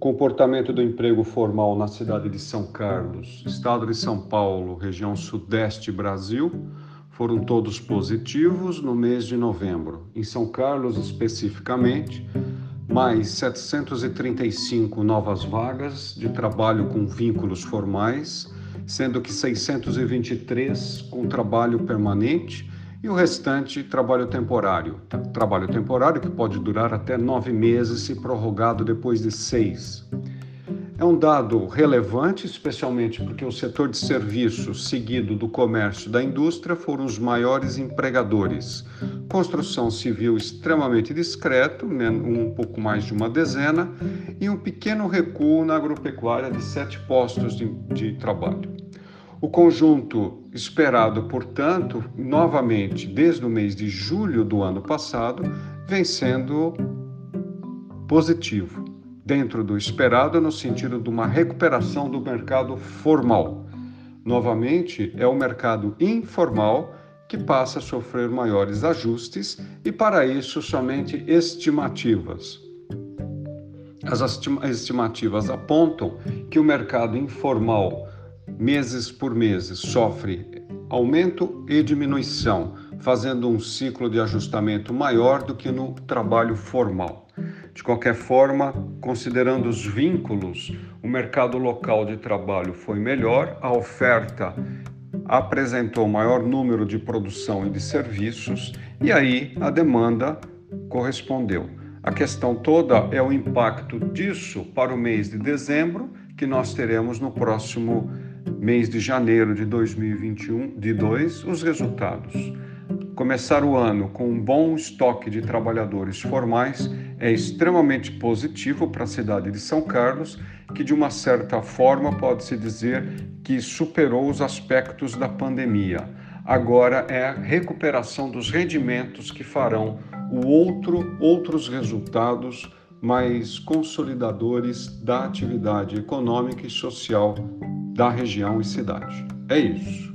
comportamento do emprego formal na cidade de São Carlos, estado de São Paulo, região sudeste Brasil, foram todos positivos no mês de novembro. Em São Carlos, especificamente, mais 735 novas vagas de trabalho com vínculos formais, sendo que 623 com trabalho permanente e o restante trabalho temporário. Trabalho temporário que pode durar até nove meses se prorrogado depois de seis. É um dado relevante, especialmente porque o setor de serviços, seguido do comércio e da indústria, foram os maiores empregadores. Construção civil extremamente discreto, um pouco mais de uma dezena, e um pequeno recuo na agropecuária de sete postos de, de trabalho. O conjunto esperado, portanto, novamente desde o mês de julho do ano passado, vem sendo positivo, dentro do esperado no sentido de uma recuperação do mercado formal. Novamente, é o mercado informal que passa a sofrer maiores ajustes e, para isso, somente estimativas. As estimativas apontam que o mercado informal meses por meses, sofre aumento e diminuição, fazendo um ciclo de ajustamento maior do que no trabalho formal. De qualquer forma, considerando os vínculos, o mercado local de trabalho foi melhor, a oferta apresentou maior número de produção e de serviços, e aí a demanda correspondeu. A questão toda é o impacto disso para o mês de dezembro, que nós teremos no próximo mês de janeiro de 2021, de dois, os resultados. Começar o ano com um bom estoque de trabalhadores formais é extremamente positivo para a cidade de São Carlos, que de uma certa forma pode-se dizer que superou os aspectos da pandemia. Agora é a recuperação dos rendimentos que farão o outro, outros resultados mais consolidadores da atividade econômica e social da região e cidade. É isso.